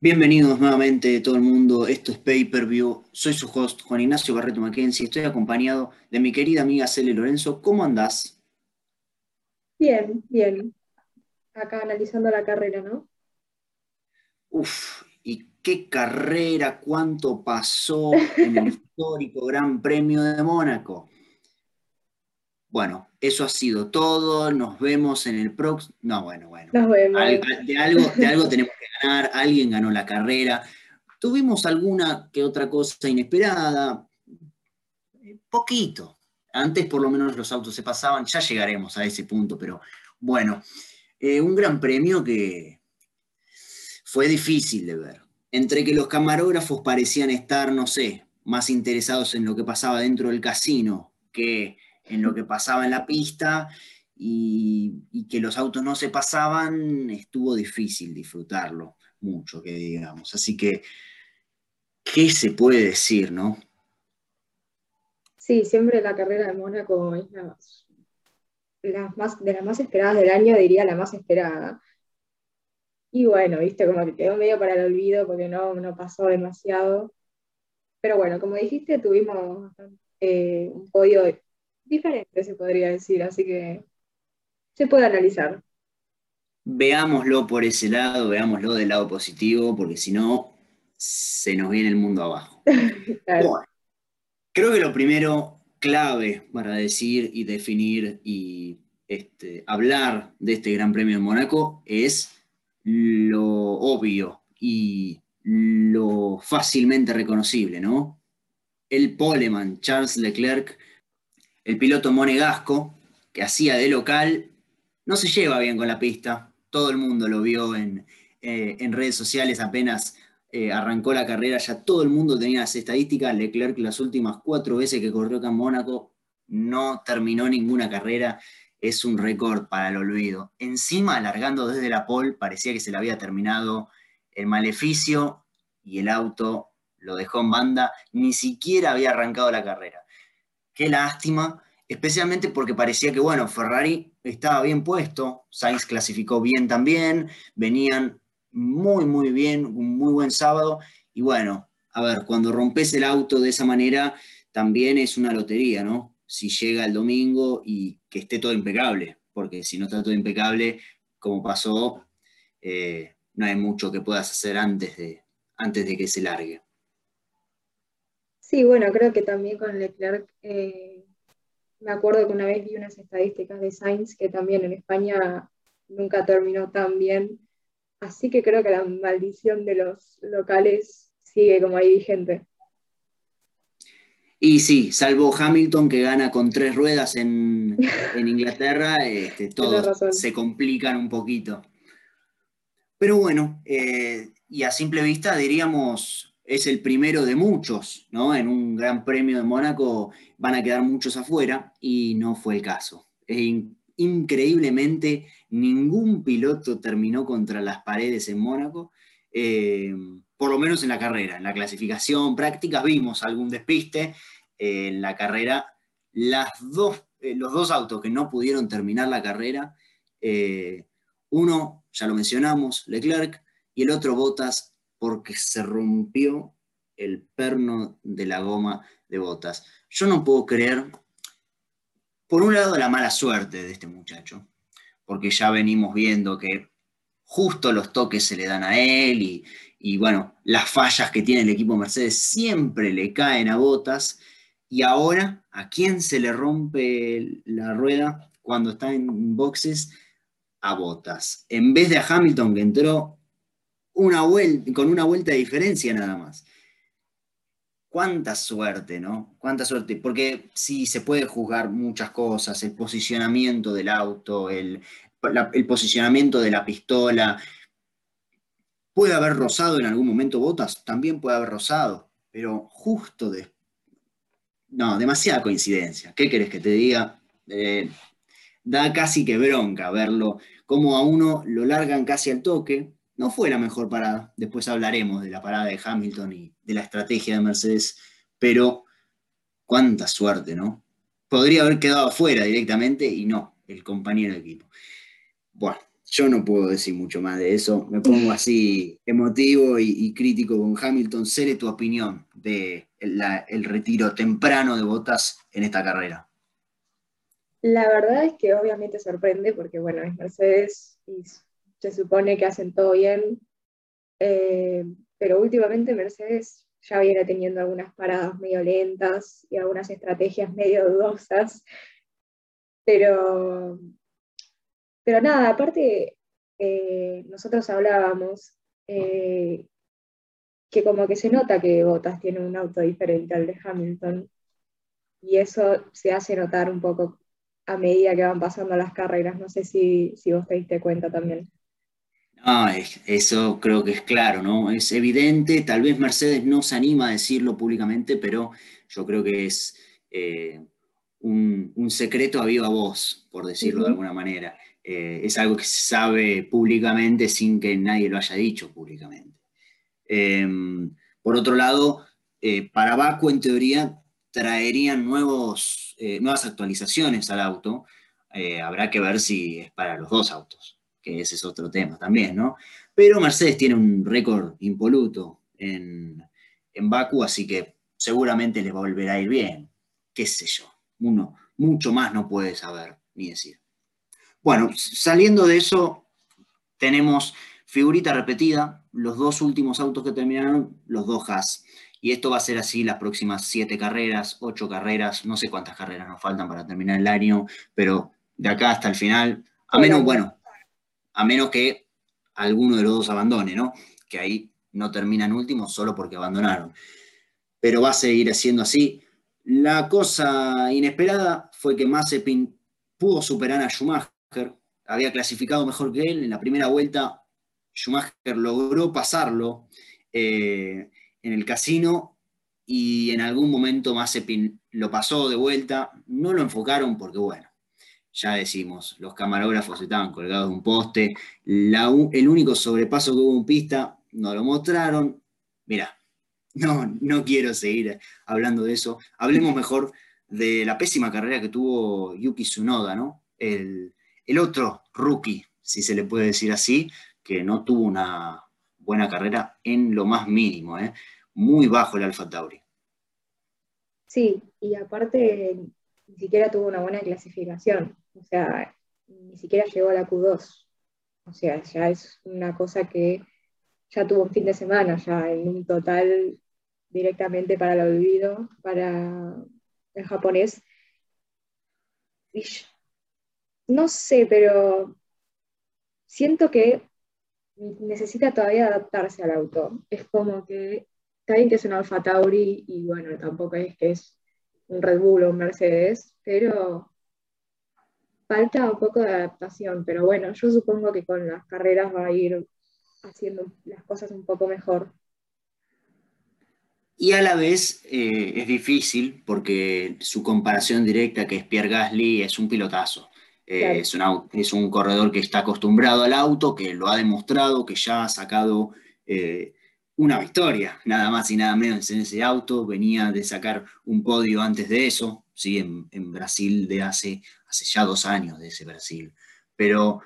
Bienvenidos nuevamente todo el mundo, esto es Pay Per View, soy su host Juan Ignacio Barreto Mackenzie, estoy acompañado de mi querida amiga Cele Lorenzo, ¿cómo andás? Bien, bien, acá analizando la carrera, ¿no? Uf, y qué carrera, cuánto pasó en el histórico Gran Premio de Mónaco. Bueno, eso ha sido todo. Nos vemos en el próximo. No, bueno, bueno. Nos vemos. de, algo, de algo tenemos que Alguien ganó la carrera. Tuvimos alguna que otra cosa inesperada. Poquito. Antes por lo menos los autos se pasaban. Ya llegaremos a ese punto, pero bueno. Eh, un gran premio que fue difícil de ver. Entre que los camarógrafos parecían estar, no sé, más interesados en lo que pasaba dentro del casino que en lo que pasaba en la pista y, que los autos no se pasaban, estuvo difícil disfrutarlo mucho, que digamos. Así que, ¿qué se puede decir, no? Sí, siempre la carrera de Mónaco es la, más, de las más esperadas del año, diría la más esperada. Y bueno, viste, como que quedó medio para el olvido porque no, no pasó demasiado. Pero bueno, como dijiste, tuvimos eh, un podio diferente, se podría decir, así que se puede analizar. Veámoslo por ese lado, veámoslo del lado positivo, porque si no, se nos viene el mundo abajo. creo que lo primero clave para decir y definir y este, hablar de este Gran Premio de Mónaco es lo obvio y lo fácilmente reconocible, ¿no? El poleman Charles Leclerc el piloto monegasco, que hacía de local, no se lleva bien con la pista. Todo el mundo lo vio en, eh, redes sociales apenas eh, arrancó la carrera, ya todo el mundo tenía las estadísticas. Leclerc las últimas cuatro veces que corrió acá en Mónaco no terminó ninguna carrera. Es un récord para el olvido. Encima, alargando desde la pole, parecía que se le había terminado el maleficio y el auto lo dejó en banda. Ni siquiera había arrancado la carrera. Qué lástima, especialmente porque parecía que, bueno, Ferrari estaba bien puesto, Sainz clasificó bien también, venían muy, muy bien, un muy buen sábado, y bueno, a ver, cuando rompes el auto de esa manera, también es una lotería, ¿no? Si llega el domingo y que esté todo impecable, porque si no está todo impecable, como pasó, eh, no hay mucho que puedas hacer antes de, antes de que se largue. Sí, bueno, creo que también con Leclerc, eh, me acuerdo que una vez vi unas estadísticas de Sainz que también en España nunca terminó tan bien, así que creo que la maldición de los locales sigue como ahí vigente. Y sí, salvo Hamilton que gana con tres ruedas en, Inglaterra, este, todos se complican un poquito. Pero bueno, eh, y a simple vista diríamos es el primero de muchos, ¿no? En un gran premio de Mónaco van a quedar muchos afuera y no fue el caso. increíblemente, ningún piloto terminó contra las paredes en Mónaco, eh, por lo menos en la carrera. En la clasificación práctica vimos algún despiste. Eh, en la carrera, eh, los dos autos que no pudieron terminar la carrera, uno, ya lo mencionamos, Leclerc, y el otro Bottas porque se rompió el perno de la goma de botas. Yo no puedo creer, por un lado, la mala suerte de este muchacho, porque ya venimos viendo que justo los toques se le dan a él y, bueno, las fallas que tiene el equipo Mercedes siempre le caen a botas. Y ahora, ¿a quién se le rompe la rueda cuando está en boxes? A botas. En vez de a Hamilton que entró una con una vuelta de diferencia nada más. Cuánta suerte, ¿no? Cuánta suerte, porque sí se puede juzgar muchas cosas, el posicionamiento del auto, el, posicionamiento de la pistola. Puede haber rozado en algún momento botas, también puede haber rozado, pero justo de... No, demasiada coincidencia. ¿Qué querés que te diga? Eh, da casi que bronca verlo, como a uno lo largan casi al toque, no fue la mejor parada. Después hablaremos de la parada de Hamilton y de la estrategia de Mercedes, pero cuánta suerte, ¿no? Podría haber quedado afuera directamente y no, el compañero de equipo. Bueno, yo no puedo decir mucho más de eso. Me pongo así emotivo y, crítico con Hamilton. Seré tu opinión de el retiro temprano de Botas en esta carrera. La verdad es que obviamente sorprende porque, bueno, es Mercedes y se supone que hacen todo bien, eh, pero últimamente Mercedes ya viene teniendo algunas paradas medio lentas y algunas estrategias medio dudosas, pero, pero nada, aparte, eh, nosotros hablábamos eh, que como que se nota que Bottas tiene un auto diferente al de Hamilton y eso se hace notar un poco a medida que van pasando las carreras. No sé si, si vos te diste cuenta también. Eso creo que es claro, ¿no? Es evidente, tal vez Mercedes no se anima a decirlo públicamente, pero yo creo que es eh, un, secreto a viva voz, por decirlo de alguna manera. Eh, es algo que se sabe públicamente sin que nadie lo haya dicho públicamente. Em, por otro lado, eh, para Baku, en teoría, traerían nuevos, nuevas actualizaciones al auto. habrá que ver si es para los dos autos que ese es otro tema también, ¿no? Pero Mercedes tiene un récord impoluto en, en Baku, así que seguramente les volverá a ir bien, qué sé yo, uno mucho más no puede saber ni decir. Bueno, saliendo de eso, tenemos figurita repetida, los dos últimos autos que terminaron, los dos Haas. Y esto va a ser así las próximas siete carreras, ocho carreras, no sé cuántas carreras nos faltan para terminar el año, pero de acá hasta el final, a menos, bueno, a menos que alguno de los dos abandone, ¿no? Que ahí no terminan últimos solo porque abandonaron. Pero va a seguir siendo así. La cosa inesperada fue que Mazepin pudo superar a Schumacher, había clasificado mejor que él en la primera vuelta. Schumacher logró pasarlo eh, en el casino y en algún momento Mazepin lo pasó de vuelta. No lo enfocaron porque, bueno, ya decimos, los camarógrafos estaban colgados de un poste, el único sobrepaso que hubo en pista no lo mostraron. Mira, no, no quiero seguir hablando de eso. Hablemos mejor de la pésima carrera que tuvo Yuki Tsunoda, ¿no? El, otro rookie, si se le puede decir así, que no tuvo una buena carrera en lo más mínimo, ¿eh? muy bajo el Alfa Tauri. Sí, y aparte ni siquiera tuvo una buena clasificación. O sea, ni siquiera llegó a la Q2. O sea, ya es una cosa que ya tuvo un fin de semana, ya en un total directamente para el olvido, para el japonés. no sé, pero siento que necesita todavía adaptarse al auto. Es como que está bien que es un Alfa Tauri y bueno, tampoco es que es un Red Bull o un Mercedes, pero falta un poco de adaptación, pero bueno, yo supongo que con las carreras va a ir haciendo las cosas un poco mejor. Y a la vez eh, es difícil porque su comparación directa, que es Pierre Gasly, es un pilotazo. Eh, es, un, es, un, corredor que está acostumbrado al auto, que lo ha demostrado, que ya ha sacado eh, una victoria, nada más y nada menos en ese auto. Venía de sacar un podio antes de eso, ¿sí? en, Brasil de hace, hace ya dos años de ese Brasil. Pero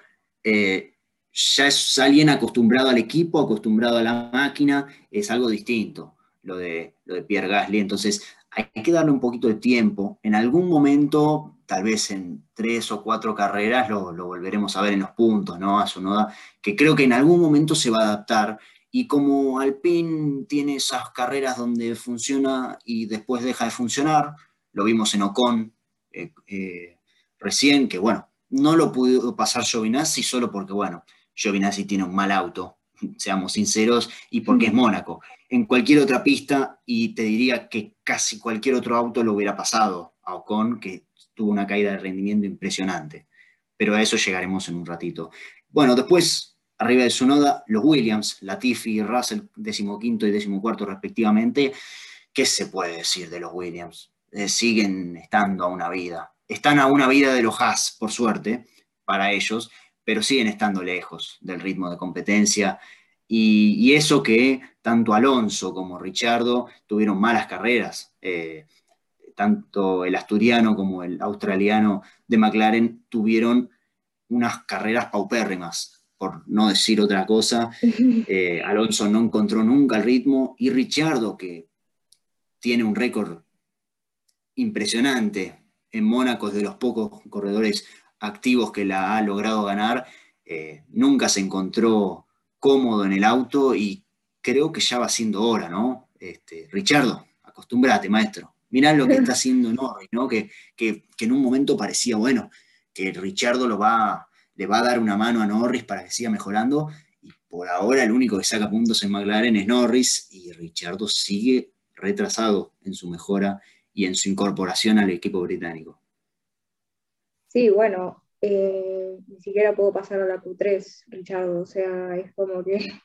eh, ya es alguien acostumbrado al equipo, acostumbrado a la máquina, es algo distinto lo de, lo de Pierre Gasly. Entonces hay que darle un poquito de tiempo. En algún momento, tal vez en tres o cuatro carreras, lo, volveremos a ver en los puntos, ¿no? A Sonoda, que creo que en algún momento se va a adaptar y como Alpine tiene esas carreras donde funciona y después deja de funcionar, lo vimos en Ocon eh, eh, recién, que bueno, no lo pudo pasar Giovinazzi solo porque, bueno, Giovinazzi tiene un mal auto, seamos sinceros, y porque es Mónaco. En cualquier otra pista, y te diría que casi cualquier otro auto lo hubiera pasado a Ocon, que tuvo una caída de rendimiento impresionante. Pero a eso llegaremos en un ratito. Bueno, después Arriba de su noda, los Williams, Latifi y Russell, decimoquinto y decimocuarto respectivamente. ¿Qué se puede decir de los Williams? Eh, siguen estando a una vida. Están a una vida de los Haas, por suerte, para ellos, pero siguen estando lejos del ritmo de competencia. Y, eso que tanto Alonso como Richardo tuvieron malas carreras. Eh, tanto el asturiano como el australiano de McLaren tuvieron unas carreras paupérrimas, por no decir otra cosa. Eh, Alonso no encontró nunca el ritmo y Richardo, que tiene un récord impresionante en Mónaco, es de los pocos corredores activos que la ha logrado ganar, eh, nunca se encontró cómodo en el auto y creo que ya va siendo hora, ¿no? Este, Richardo, acostúmbrate, maestro. Mirá lo que está haciendo Norris, ¿no? Que, en un momento parecía, bueno, que Richardo lo va, le va a dar una mano a Norris para que siga mejorando. Y por ahora el único que saca puntos en McLaren es Norris y Richardo sigue retrasado en su mejora y en su incorporación al equipo británico. Sí, bueno, eh, ni siquiera puedo pasar a la Q3, Richardo, o sea, es como que,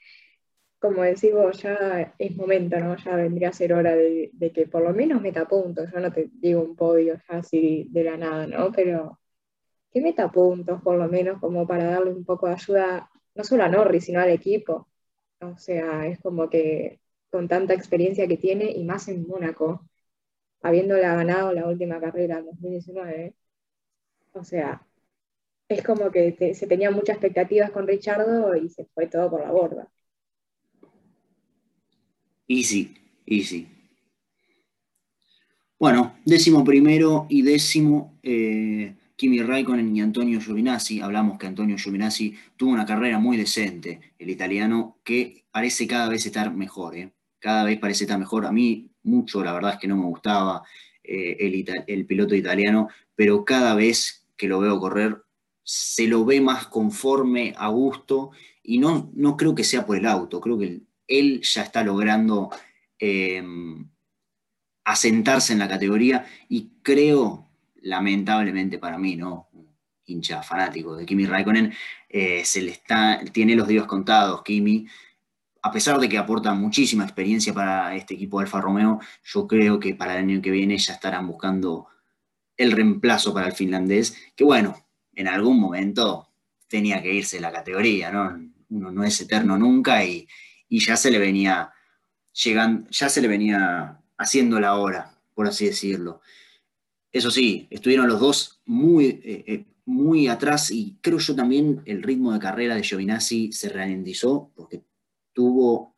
como decimos, ya es momento, ¿no? Ya vendría a ser hora de, que por lo menos meta puntos, yo no te digo un podio ya así de la nada, ¿no? Pero que meta puntos por lo menos como para darle un poco de ayuda, no solo a Norris, sino al equipo. O sea, es como que con tanta experiencia que tiene y más en Mónaco, habiéndola ganado la última carrera en 2019. O sea, es como que se tenían muchas expectativas con Richardo y se fue todo por la borda. Easy, easy. Bueno, décimo primero y décimo, eh, Kimi Raikkonen y Antonio Giovinazzi. Hablamos que Antonio Giovinazzi tuvo una carrera muy decente, el italiano, que parece cada vez estar mejor. ¿eh? Cada vez parece estar mejor. A mí mucho, la verdad es que no me gustaba eh, el, piloto italiano, pero cada vez que lo veo correr se lo ve más conforme, a gusto, y no, no creo que sea por el auto, creo que él ya está logrando em, asentarse en la categoría y creo, lamentablemente para mí, ¿no? hincha fanático de Kimi Raikkonen, eh, se le está, tiene los días contados, Kimi, a pesar de que aporta muchísima experiencia para este equipo Alfa Romeo, yo creo que para el año que viene ya estarán buscando el reemplazo para el finlandés, que bueno, en algún momento tenía que irse la categoría, ¿no? Uno no es eterno nunca y, ya se le venía llegando, ya se le venía haciendo la hora, por así decirlo. Eso sí, estuvieron los dos muy, eh, eh, muy atrás y creo yo también el ritmo de carrera de Giovinazzi se ralentizó porque tuvo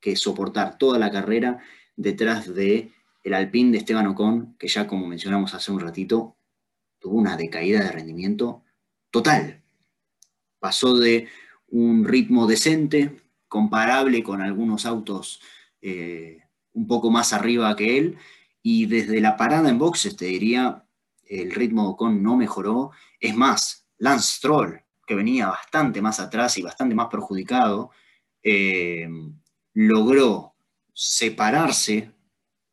que soportar toda la carrera detrás de el Alpine de Esteban Ocon, que ya como mencionamos hace un ratito, tuvo una decaída de rendimiento total. Pasó de un ritmo decente, comparable con algunos autos eh, un poco más arriba que él, y desde la parada en boxes, te diría, el ritmo de Ocon no mejoró. Es más, Lance Stroll, que venía bastante más atrás y bastante más perjudicado, eh, logró separarse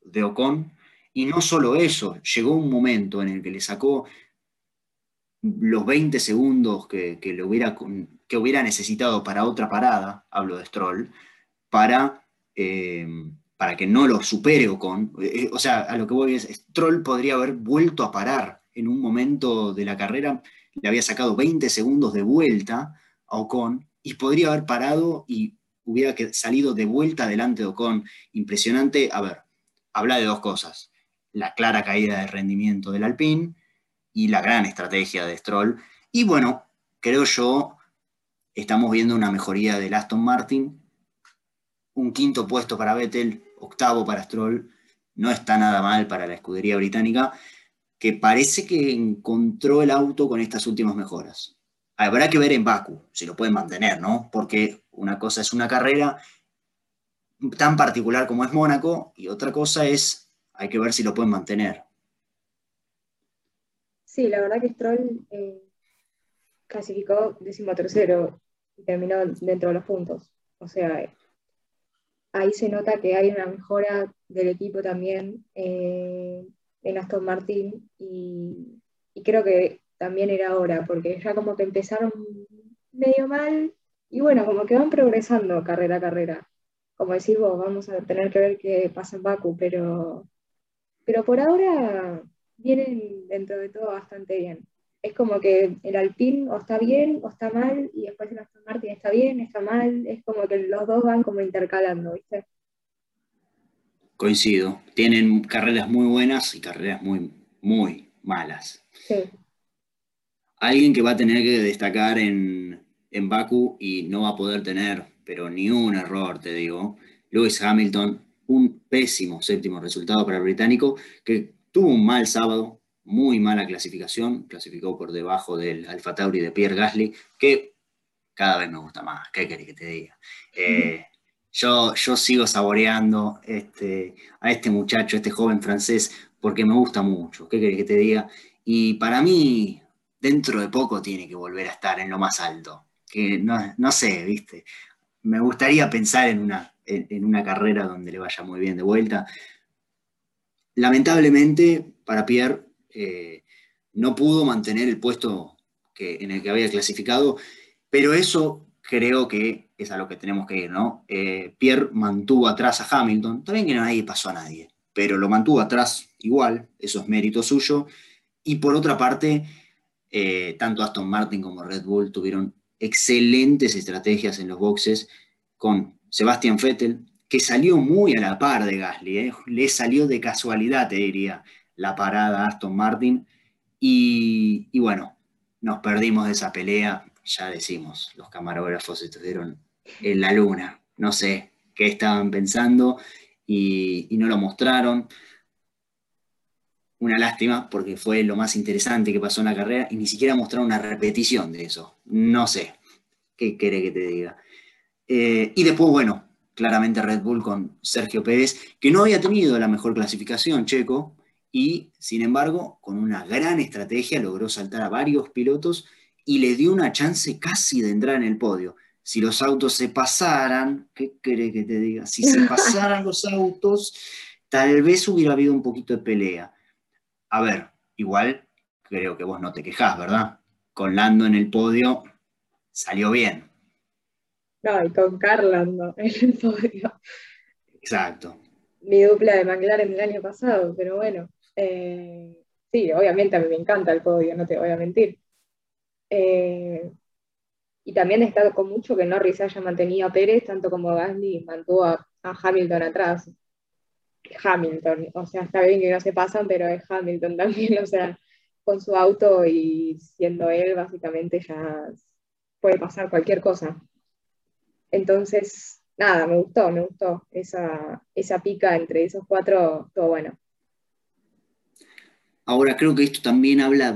de Ocon, y no solo eso, llegó un momento en el que le sacó los 20 segundos que, le hubiera, que hubiera necesitado para otra parada, hablo de Stroll, para, eh, para que no lo supere Ocon. Eh, o sea, a lo que voy es, Stroll podría haber vuelto a parar en un momento de la carrera, le había sacado 20 segundos de vuelta a Ocon y podría haber parado y hubiera salido de vuelta delante de Ocon. Impresionante. A ver, habla de dos cosas. La clara caída de rendimiento del Alpine y la gran estrategia de Stroll. Y bueno, creo yo, estamos viendo una mejoría del Aston Martin. Un quinto puesto para Vettel, octavo para Stroll. No está nada mal para la escudería británica, que parece que encontró el auto con estas últimas mejoras. Habrá que ver en Baku si lo pueden mantener, ¿no? Porque una cosa es una carrera tan particular como es Mónaco y otra cosa es, hay que ver si lo pueden mantener. Sí, la verdad que Stroll eh, clasificó decimotercero y terminó dentro de los puntos. O sea, ahí se nota que hay una mejora del equipo también eh, en Aston Martin y, y creo que también era hora, porque ya como que empezaron medio mal y bueno, como que van progresando carrera a carrera. Como decís vos, vamos a tener que ver qué pasa en Baku, pero, pero por ahora vienen dentro de todo bastante bien. Es como que el Alpine o está bien o está mal, y después el Aston Martin está bien, está mal, es como que los dos van como intercalando, ¿viste? Coincido. Tienen carreras muy buenas y carreras muy, muy malas. Sí. alguien que va a tener que destacar en, en Baku y no va a poder tener, pero ni un error, te digo. Lewis Hamilton, un pésimo séptimo resultado para el británico, que tuvo un mal sábado, muy mala clasificación, clasificó por debajo del Alfa Tauri de Pierre Gasly, que cada vez me gusta más, ¿qué querés que te diga? Eh, yo, yo sigo saboreando este, a este muchacho, este joven francés, porque me gusta mucho, ¿qué querés que te diga? Y para mí, dentro de poco tiene que volver a estar en lo más alto, que no, sé, ¿viste? Me gustaría pensar en una, en, una carrera donde le vaya muy bien de vuelta. Lamentablemente, para Pierre, eh, no pudo mantener el puesto que, en el que había clasificado, pero eso creo que es a lo que tenemos que ir, ¿no? Eh, Pierre mantuvo atrás a Hamilton, también que nadie pasó a nadie, pero lo mantuvo atrás igual, eso es mérito suyo. Y por otra parte, eh, tanto Aston Martin como Red Bull tuvieron excelentes estrategias en los boxes con Sebastian Vettel, que salió muy a la par de Gasly, ¿eh? le salió de casualidad, te diría, la parada a Aston Martin. Y, bueno, nos perdimos de esa pelea ya decimos, los camarógrafos estuvieron en la luna, no sé qué estaban pensando y, no lo mostraron. Una lástima porque fue lo más interesante que pasó en la carrera y ni siquiera mostraron una repetición de eso. No sé qué quiere que te diga. Eh, y después, bueno, claramente Red Bull con Sergio Pérez, que no había tenido la mejor clasificación, Checo, y sin embargo, con una gran estrategia logró saltar a varios pilotos y le dio una chance casi de entrar en el podio. Si los autos se pasaran, ¿qué quiere que te diga? Si se pasaran los autos, tal vez hubiera habido un poquito de pelea. A ver, igual creo que vos no te quejás, ¿verdad? Con Lando en el podio salió bien. No, y con Carlando en el podio. Exacto. Mi dupla de McLaren del año pasado, pero bueno. Eh, sí, obviamente a mí me encanta el podio, no te voy a mentir. Eh, y también destaco con mucho que Norris haya mantenido a Pérez, tanto como Gasly mantuvo a, Hamilton atrás. Hamilton, o sea, está bien que no se pasan, pero es Hamilton también, o sea, con su auto y siendo él, básicamente ya puede pasar cualquier cosa. Entonces, nada, me gustó, me gustó esa, esa pica entre esos cuatro, todo bueno. Ahora creo que esto también habla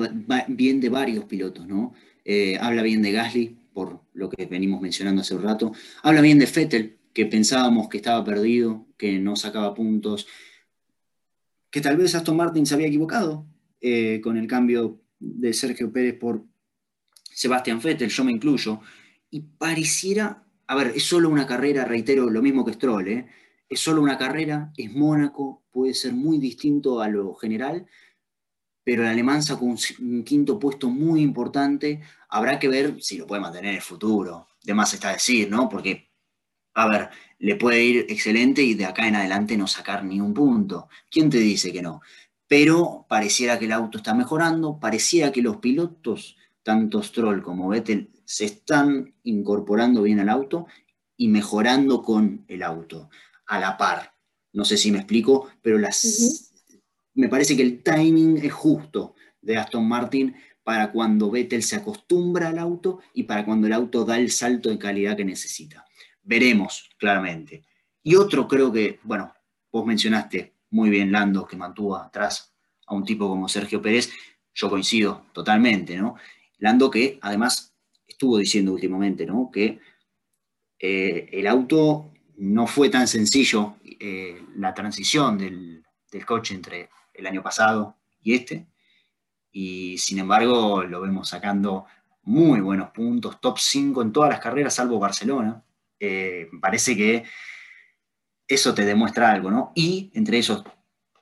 bien de varios pilotos, ¿no? Eh, habla bien de Gasly, por lo que venimos mencionando hace un rato. Habla bien de Fettel, que pensábamos que estaba perdido, que no sacaba puntos, que tal vez Aston Martin se había equivocado eh, con el cambio de Sergio Pérez por Sebastian Vettel, yo me incluyo, y pareciera, a ver, es solo una carrera, reitero, lo mismo que Stroll, ¿eh? es solo una carrera, es Mónaco, puede ser muy distinto a lo general, pero el alemán sacó un, quinto puesto muy importante. Habrá que ver si lo puede mantener en el futuro. De más está decir, ¿no? Porque, a ver, le puede ir excelente y de acá en adelante no sacar ni un punto. ¿Quién te dice que no? Pero pareciera que el auto está mejorando, pareciera que los pilotos, tanto Stroll como Vettel, se están incorporando bien al auto y mejorando con el auto, a la par. No sé si me explico, pero las, me parece que el timing es justo de Aston Martin para cuando Vettel se acostumbra al auto y para cuando el auto da el salto de calidad que necesita. Veremos, claramente. Y otro creo que, bueno, vos mencionaste muy bien Lando, que mantuvo atrás a un tipo como Sergio Pérez, yo coincido totalmente, ¿no? Lando que además estuvo diciendo últimamente, ¿no? Que eh, el auto no fue tan sencillo, eh, la transición del, del coche entre el año pasado y este, y sin embargo lo vemos sacando muy buenos puntos, top 5 en todas las carreras, salvo Barcelona. Eh, parece que eso te demuestra algo, ¿no? Y entre esos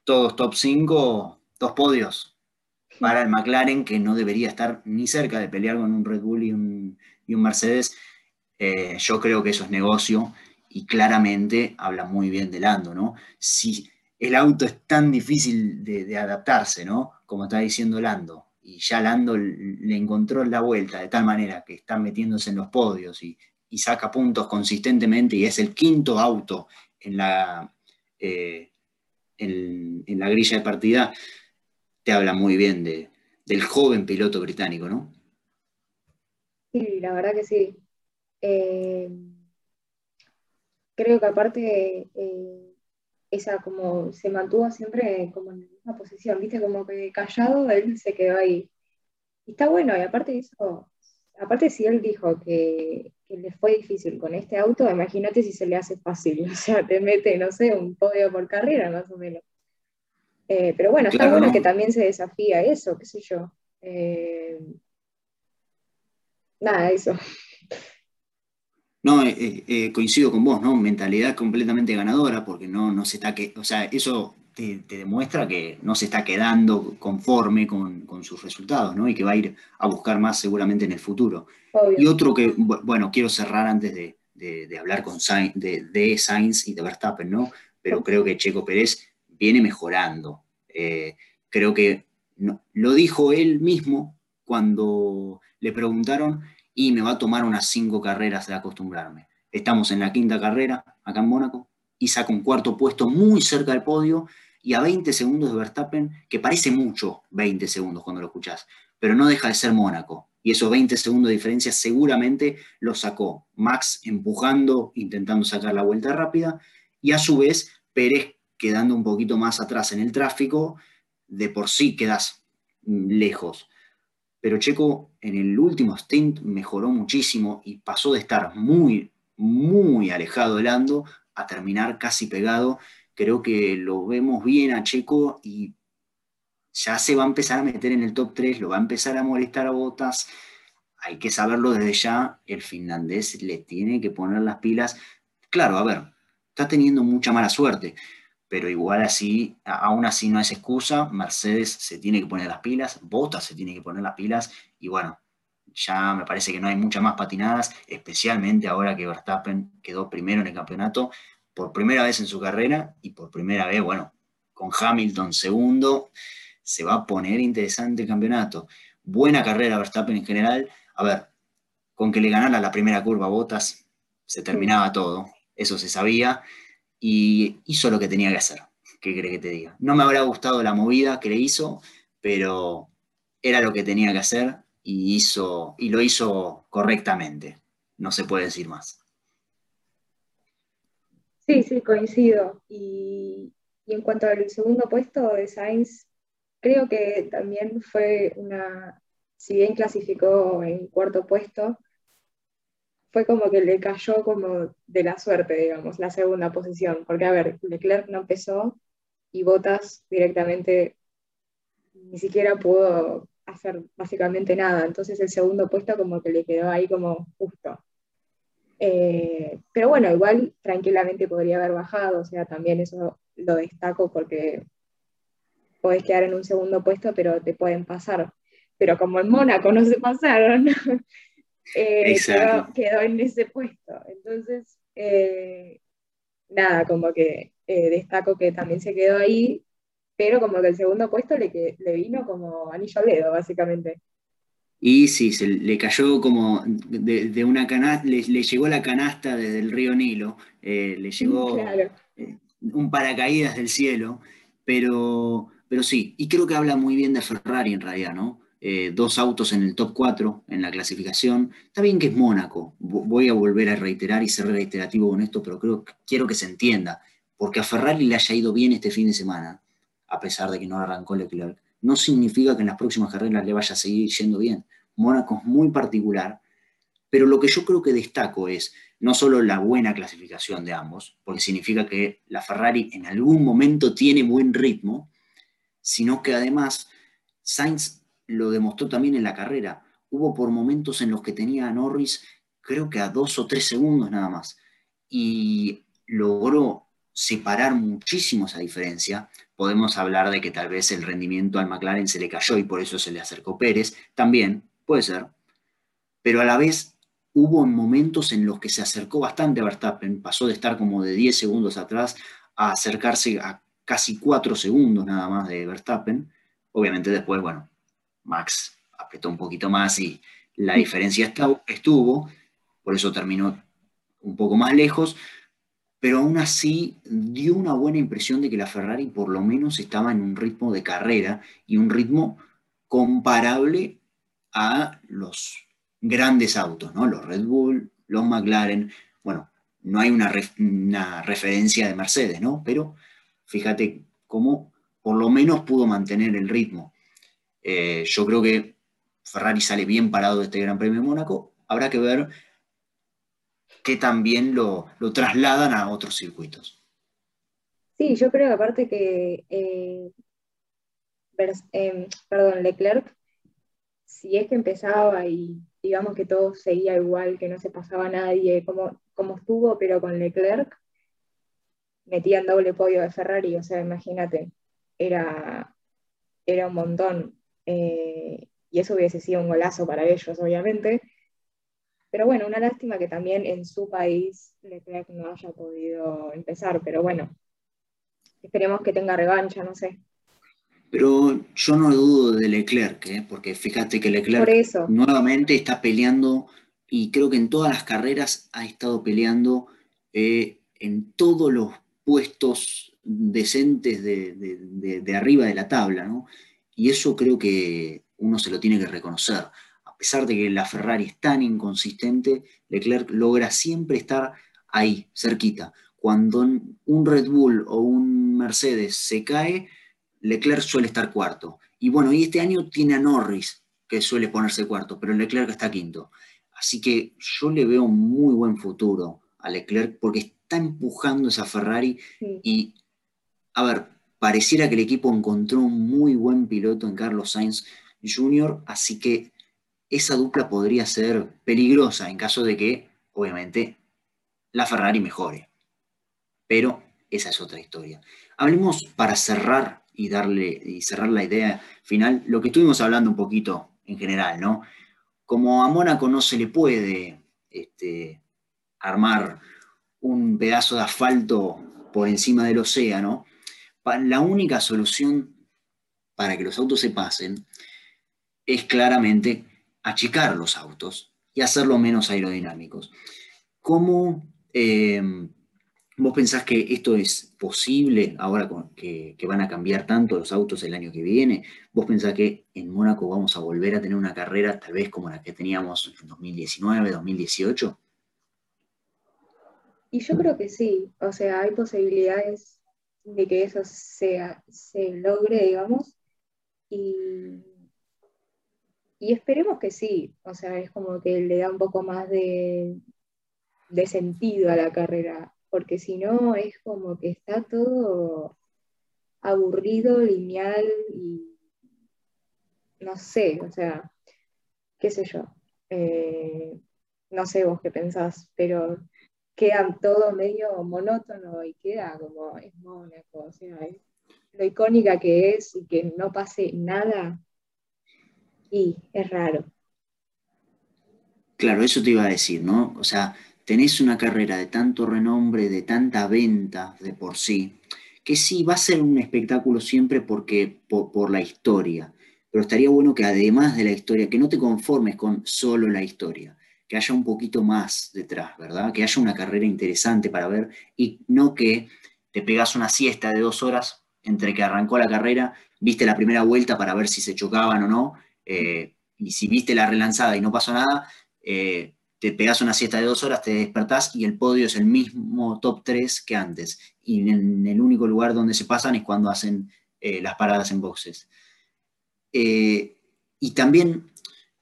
todos top 5, dos podios para el McLaren, que no debería estar ni cerca de pelear con un Red Bull y un, Mercedes. Eh, yo creo que eso es negocio y claramente habla muy bien de Lando, ¿no? Si, el auto es tan difícil de, adaptarse, ¿no? Como está diciendo Lando. Y ya Lando le encontró la vuelta de tal manera que está metiéndose en los podios y, saca puntos consistentemente y es el quinto auto en la, eh, en, la grilla de partida, te habla muy bien de, del joven piloto británico, ¿no? Sí, la verdad que sí. Eh, creo que aparte eh, esa como se mantuvo siempre como en la misma posición, viste, como que callado él se quedó ahí. Y está bueno, y aparte eso, aparte si él dijo que, le fue difícil con este auto, imagínate si se le hace fácil, o sea, te mete, no sé, un podio por carrera más o menos. Eh, pero bueno, está bueno que también se desafía eso, qué sé yo. Eh, nada, eso. No, eh, coincido con vos, ¿no? Mentalidad completamente ganadora, porque no, no se está que, o sea, eso te, demuestra que no se está quedando conforme con, sus resultados, ¿no? Y que va a ir a buscar más seguramente en el futuro. Y otro que, bueno, quiero cerrar antes de, hablar con Sainz, de, Sainz y de Verstappen, ¿no? Pero creo que Checo Pérez viene mejorando. Eh, creo que lo dijo él mismo cuando le preguntaron y me va a tomar unas cinco carreras de acostumbrarme. Estamos en la quinta carrera, acá en Mónaco, y saca un cuarto puesto muy cerca del podio y a 20 segundos de Verstappen, que parece mucho 20 segundos cuando lo escuchás, pero no deja de ser Mónaco. Y esos 20 segundos de diferencia seguramente lo sacó Max empujando, intentando sacar la vuelta rápida, y a su vez Pérez quedando un poquito más atrás en el tráfico, de por sí quedas lejos pero Checo en el último stint mejoró muchísimo y pasó de estar muy, muy alejado del Ando a terminar casi pegado. Creo que lo vemos bien a Checo y ya se va a empezar a meter en el top 3, lo va a empezar a molestar a Botas. Hay que saberlo desde ya, el finlandés le tiene que poner las pilas. Claro, a ver, está teniendo mucha mala suerte, pero igual así, aún así no es excusa, Mercedes se tiene que poner las pilas, Bottas se tiene que poner las pilas, y bueno, ya me parece que no hay muchas más patinadas, especialmente ahora que Verstappen quedó primero en el campeonato por primera vez en su carrera y por primera vez, bueno, con Hamilton segundo, se va a poner interesante el campeonato. Buena carrera Verstappen en general. A ver, con que le ganara la primera curva a Bottas, se terminaba todo, eso se sabía y hizo lo que tenía que hacer. ¿Qué cree que te diga? No me habrá gustado la movida que le hizo, pero era lo que tenía que hacer y, hizo, y lo hizo correctamente. No se puede decir más. Sí, sí, coincido. Y, y en cuanto al segundo puesto de Sainz, creo que también fue una, si bien clasificó en cuarto puesto, fue como que le cayó como de la suerte, digamos, la segunda posición, porque a ver, Leclerc no empezó y Bottas directamente ni siquiera pudo hacer básicamente nada, entonces el segundo puesto como que le quedó ahí como justo. Eh, pero bueno, igual tranquilamente podría haber bajado, o sea, también eso lo destaco porque podés quedar en un segundo puesto, pero te pueden pasar. Pero como en Mónaco no se pasaron, eh, quedó, en ese puesto. Entonces, eh, nada, como que eh, destaco que también se quedó ahí, pero como que el segundo puesto le, le vino como anillo al dedo, básicamente. Y sí, se le cayó como de, una canasta, le, llegó la canasta desde el río Nilo, le llegó un paracaídas del cielo, pero, pero sí, y creo que habla muy bien de Ferrari en realidad, ¿no? Eh, dos autos en el top 4 en la clasificación. Está bien que es Mónaco, voy a volver a reiterar y ser reiterativo con esto, pero creo, quiero que se entienda, porque a Ferrari le haya ido bien este fin de semana, a pesar de que no arrancó Leclerc, no significa que en las próximas carreras le vaya a seguir yendo bien. Mónaco es muy particular, pero lo que yo creo que destaco es no solo la buena clasificación de ambos, porque significa que la Ferrari en algún momento tiene buen ritmo, sino que además Sainz lo demostró también en la carrera. Hubo por momentos en los que tenía a Norris, creo que a dos o tres segundos nada más, y logró separar muchísimo esa diferencia. Podemos hablar de que tal vez el rendimiento al McLaren se le cayó y por eso se le acercó Pérez, también puede ser, pero a la vez hubo momentos en los que se acercó bastante a Verstappen, pasó de estar como de 10 segundos atrás a acercarse a casi 4 segundos nada más de Verstappen. Obviamente después, bueno, Max apretó un poquito más y la diferencia estuvo, por eso terminó un poco más lejos, pero aún así dio una buena impresión de que la Ferrari por lo menos estaba en un ritmo de carrera y un ritmo comparable a los grandes autos, ¿no? Los Red Bull, los McLaren, bueno, no hay una, referencia de Mercedes, ¿no? Pero fíjate cómo por lo menos pudo mantener el ritmo. Eh, yo creo que Ferrari sale bien parado de este Gran Premio de Mónaco. Habrá que ver que también lo, trasladan a otros circuitos. Sí, yo creo aparte que, eh, em, perdón, Leclerc, si es que empezaba y digamos que todo seguía igual, que no se pasaba nadie, como, como estuvo, pero con Leclerc, metían doble podio de Ferrari, o sea, imagínate, era, era un montón. Eh, y eso hubiese sido un golazo para ellos, obviamente. Pero bueno, una lástima que también en su país Leclerc no haya podido empezar, pero bueno, esperemos que tenga revancha, no sé. Pero yo no dudo de Leclerc, ¿eh? porque fíjate que Leclerc nuevamente está peleando y creo que en todas las carreras ha estado peleando eh, en todos los puestos decentes de, de, arriba de la tabla, ¿no? Y eso creo que uno se lo tiene que reconocer. A pesar de que la Ferrari es tan inconsistente, Leclerc logra siempre estar ahí, cerquita. Cuando un Red Bull o un Mercedes se cae, Leclerc suele estar cuarto. Y bueno, y este año tiene a Norris, que suele ponerse cuarto, pero Leclerc está quinto. Así que yo le veo un muy buen futuro a Leclerc porque está empujando esa Ferrari y, a ver, pareciera que el equipo encontró un muy buen piloto en Carlos Sainz Jr., así que esa dupla podría ser peligrosa en caso de que, obviamente, la Ferrari mejore. Pero esa es otra historia. Hablemos para cerrar y darle y cerrar la idea final, lo que estuvimos hablando un poquito en general, ¿no? Como a Mónaco no se le puede este, armar un pedazo de asfalto por encima del océano, la única solución para que los autos se pasen es claramente achicar los autos y hacerlos menos aerodinámicos. ¿Cómo eh, vos pensás que esto es posible ahora que, van a cambiar tanto los autos el año que viene? ¿Vos pensás que en Mónaco vamos a volver a tener una carrera tal vez como la que teníamos en 2019, 2018? Y yo creo que sí, o sea, hay posibilidades de que eso sea, se logre, digamos, y, y, esperemos que sí, o sea, es como que le da un poco más de, de sentido a la carrera, porque si no es como que está todo aburrido, lineal y no sé, o sea, qué sé yo. Eh, no sé vos qué pensás, pero queda todo medio monótono y queda como es Mónaco, o sea, lo icónica que es y que no pase nada, y es raro. Claro, eso te iba a decir, ¿no? O sea, tenés una carrera de tanto renombre, de tanta venta de por sí, que sí, va a ser un espectáculo siempre porque, por, por la historia, pero estaría bueno que además de la historia, que no te conformes con solo la historia, que haya un poquito más detrás, ¿verdad? Que haya una carrera interesante para ver y no que te pegas una siesta de dos horas entre que arrancó la carrera, viste la primera vuelta para ver si se chocaban o no, eh, y si viste la relanzada y no pasó nada, eh, te pegas una siesta de dos horas, te despertás y el podio es el mismo top 3 que antes. Y en el único lugar donde se pasan es cuando hacen eh, las paradas en boxes. y también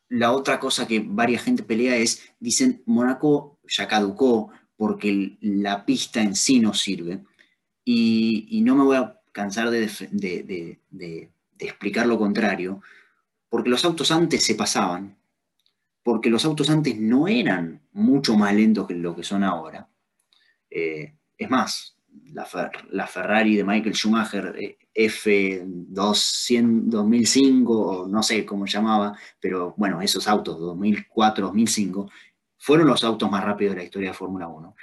la otra cosa que varias gente pelea es, dicen, Mónaco ya caducó porque la pista en sí no sirve. Y, no me voy a cansar de, explicar lo contrario, porque los autos antes se pasaban, porque los autos antes no eran mucho más lentos que lo que son ahora. Eh, es más, la, Ferrari de Michael Schumacher eh, F200, 2005, o no sé cómo llamaba, pero bueno, esos autos, 2004, 2005, fueron los autos más rápidos de la historia de Fórmula 1.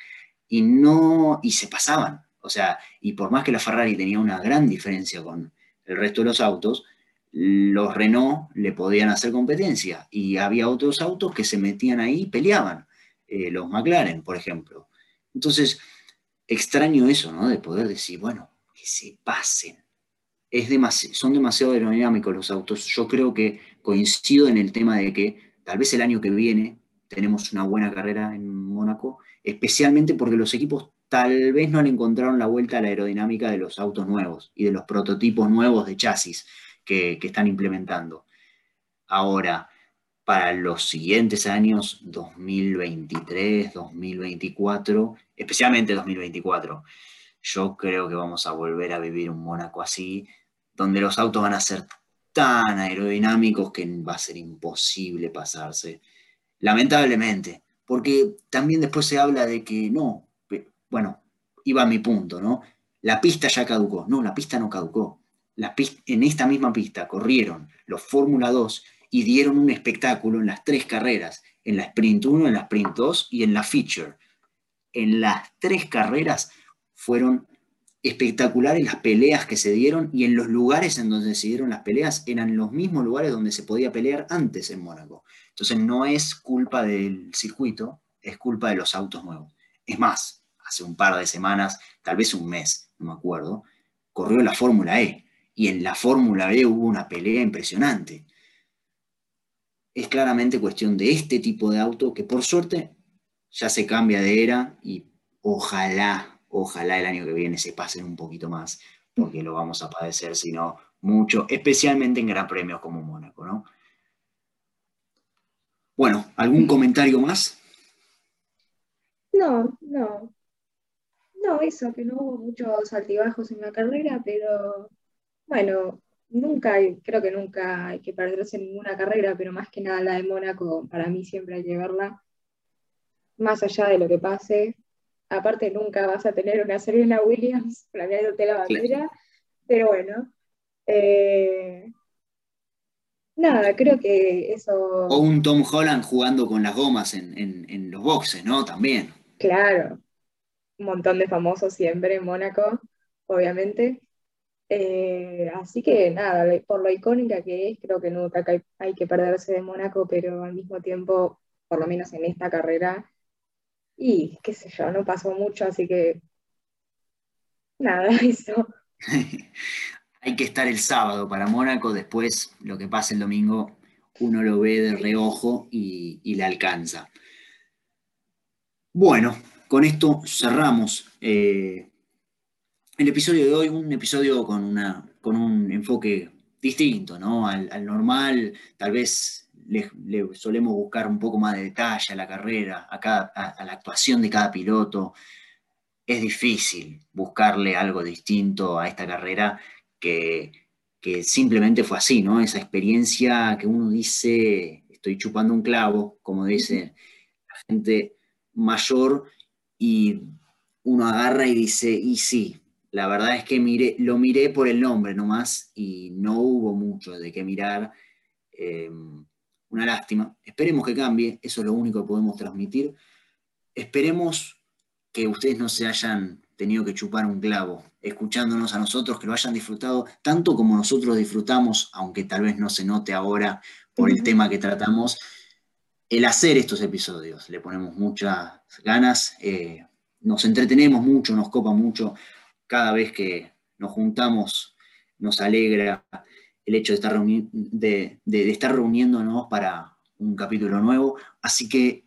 Y, no, y se pasaban. O sea, y por más que la Ferrari tenía una gran diferencia con el resto de los autos, los Renault le podían hacer competencia. Y había otros autos que se metían ahí y peleaban. Eh, los McLaren, por ejemplo. Entonces, extraño eso, ¿no? De poder decir, bueno, que se pasen. Es son demasiado aerodinámicos los autos. Yo creo que coincido en el tema de que tal vez el año que viene tenemos una buena carrera en Mónaco, especialmente porque los equipos tal vez no han encontrado la vuelta a la aerodinámica de los autos nuevos y de los prototipos nuevos de chasis que, están implementando. Ahora, para los siguientes años, 2023, 2024, especialmente 2024, yo creo que vamos a volver a vivir un Mónaco así, donde los autos van a ser tan aerodinámicos que va a ser imposible pasarse. Lamentablemente, porque también después se habla de que no, bueno, iba a mi punto, ¿no? La pista ya caducó. No, la pista no caducó. En esta misma pista corrieron los Fórmula 2 y dieron un espectáculo en las tres carreras, en la Sprint 1, en la Sprint 2 y en la Feature. En las tres carreras fueron espectaculares las peleas que se dieron y en los lugares en donde se dieron las peleas eran los mismos lugares donde se podía pelear antes en Mónaco. Entonces no es culpa del circuito, es culpa de los autos nuevos. Es más, hace un par de semanas, tal vez un mes, no me acuerdo, corrió la Fórmula E y en la Fórmula E hubo una pelea impresionante. Es claramente cuestión de este tipo de auto que por suerte ya se cambia de era y ojalá, ojalá el año que viene se pasen un poquito más, porque lo vamos a padecer, si no, mucho, especialmente en gran premios como Mónaco, ¿no? Bueno, ¿algún comentario más? No, no. No, eso, que no hubo muchos altibajos en la carrera, pero bueno, nunca, creo que nunca hay que perderse en ninguna carrera, pero más que nada la de Mónaco, para mí siempre hay que verla, más allá de lo que pase. Aparte, nunca vas a tener una Serena Williams planeándote la bandera, pero bueno. Eh, nada, creo que eso. O un Tom Holland jugando con las gomas en, en los boxes, ¿no? También. Claro. Un montón de famosos siempre en Mónaco, obviamente. Eh, así que nada, por lo icónica que es, creo que nunca hay, que perderse de Mónaco, pero al mismo tiempo, por lo menos en esta carrera, y qué sé yo, no pasó mucho, así que nada, eso. hay que estar el sábado para Mónaco, después lo que pasa el domingo uno lo ve de reojo y, le alcanza. Bueno, con esto cerramos. Eh, el episodio de hoy, un episodio con, una, con un enfoque distinto, ¿no? Al, normal, tal vez le, solemos buscar un poco más de detalle a la carrera, a, la actuación de cada piloto. Es difícil buscarle algo distinto a esta carrera que, que simplemente fue así, ¿no? Esa experiencia que uno dice, estoy chupando un clavo, como dice la gente mayor, y uno agarra y dice, y sí, la verdad es que miré, lo miré por el nombre nomás y no hubo mucho de qué mirar. Em, una lástima. Esperemos que cambie, eso es lo único que podemos transmitir. Esperemos que ustedes no se hayan tenido que chupar un clavo, escuchándonos a nosotros, que lo hayan disfrutado tanto como nosotros disfrutamos, aunque tal vez no se note ahora por el tema que tratamos, el hacer estos episodios. Le ponemos muchas ganas, eh, nos entretenemos mucho, nos copa mucho cada vez que nos juntamos nos alegra el hecho de estar, de, estar reuniéndonos para un capítulo nuevo. Así que,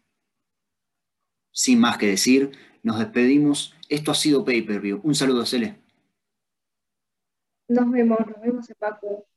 sin más que decir, nos despedimos. Esto ha sido Pay Per View. Un saludo, Cele. Nos vemos, nos vemos, Paco.